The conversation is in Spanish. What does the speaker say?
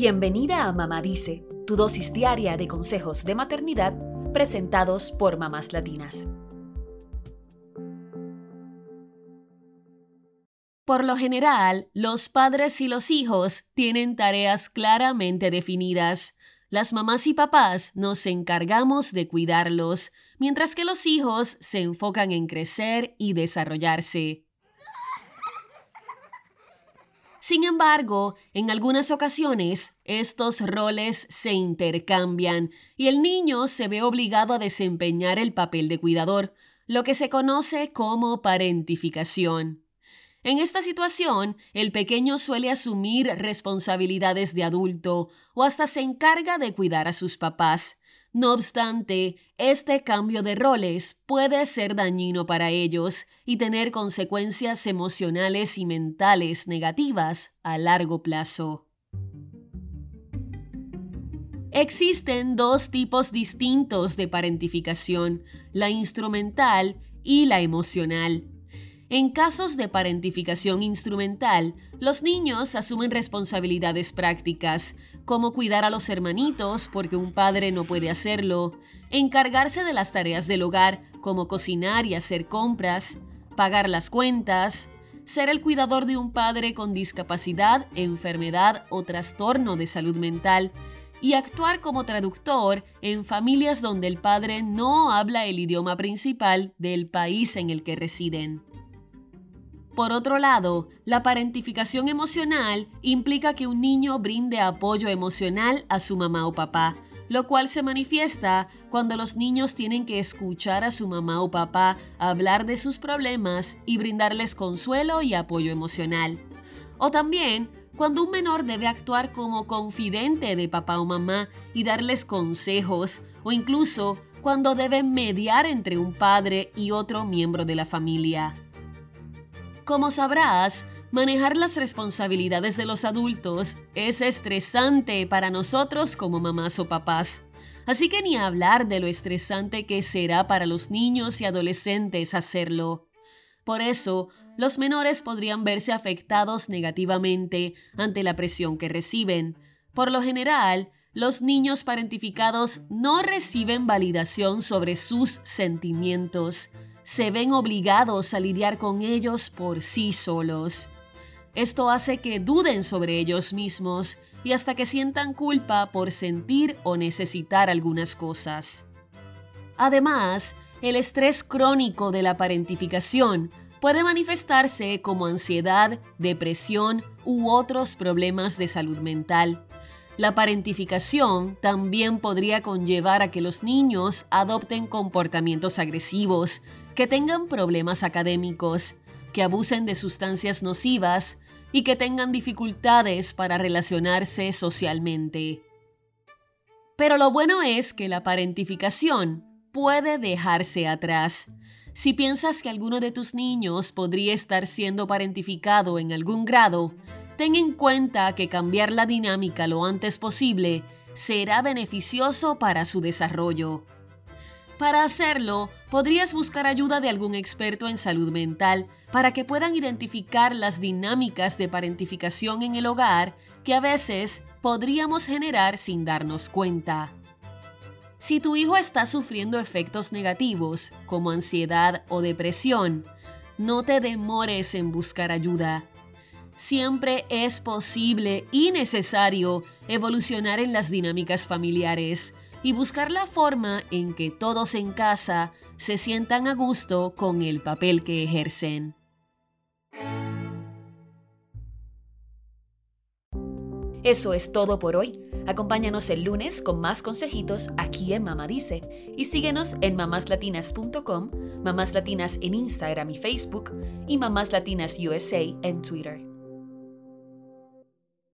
Bienvenida a Mamá Dice, tu dosis diaria de consejos de maternidad presentados por mamás latinas. Por lo general, los padres y los hijos tienen tareas claramente definidas. Las mamás y papás nos encargamos de cuidarlos, mientras que los hijos se enfocan en crecer y desarrollarse. Sin embargo, en algunas ocasiones, estos roles se intercambian y el niño se ve obligado a desempeñar el papel de cuidador, lo que se conoce como parentificación. En esta situación, el pequeño suele asumir responsabilidades de adulto o hasta se encarga de cuidar a sus papás, no obstante, este cambio de roles puede ser dañino para ellos y tener consecuencias emocionales y mentales negativas a largo plazo. Existen dos tipos distintos de parentificación, la instrumental y la emocional. En casos de parentificación instrumental, los niños asumen responsabilidades prácticas, como cuidar a los hermanitos porque un padre no puede hacerlo, encargarse de las tareas del hogar como cocinar y hacer compras, pagar las cuentas, ser el cuidador de un padre con discapacidad, enfermedad o trastorno de salud mental, y actuar como traductor en familias donde el padre no habla el idioma principal del país en el que residen. Por otro lado, la parentificación emocional implica que un niño brinde apoyo emocional a su mamá o papá, lo cual se manifiesta cuando los niños tienen que escuchar a su mamá o papá hablar de sus problemas y brindarles consuelo y apoyo emocional. O también cuando un menor debe actuar como confidente de papá o mamá y darles consejos, o incluso cuando debe mediar entre un padre y otro miembro de la familia. Como sabrás, manejar las responsabilidades de los adultos es estresante para nosotros como mamás o papás. Así que ni hablar de lo estresante que será para los niños y adolescentes hacerlo. Por eso, los menores podrían verse afectados negativamente ante la presión que reciben. Por lo general, los niños parentificados no reciben validación sobre sus sentimientos se ven obligados a lidiar con ellos por sí solos. Esto hace que duden sobre ellos mismos y hasta que sientan culpa por sentir o necesitar algunas cosas. Además, el estrés crónico de la parentificación puede manifestarse como ansiedad, depresión u otros problemas de salud mental. La parentificación también podría conllevar a que los niños adopten comportamientos agresivos, que tengan problemas académicos, que abusen de sustancias nocivas y que tengan dificultades para relacionarse socialmente. Pero lo bueno es que la parentificación puede dejarse atrás. Si piensas que alguno de tus niños podría estar siendo parentificado en algún grado, ten en cuenta que cambiar la dinámica lo antes posible será beneficioso para su desarrollo. Para hacerlo, podrías buscar ayuda de algún experto en salud mental para que puedan identificar las dinámicas de parentificación en el hogar que a veces podríamos generar sin darnos cuenta. Si tu hijo está sufriendo efectos negativos, como ansiedad o depresión, no te demores en buscar ayuda. Siempre es posible y necesario evolucionar en las dinámicas familiares y buscar la forma en que todos en casa se sientan a gusto con el papel que ejercen. Eso es todo por hoy. Acompáñanos el lunes con más consejitos aquí en Mamá Dice y síguenos en mamáslatinas.com, Mamás Latinas en Instagram y Facebook y Mamás Latinas USA en Twitter.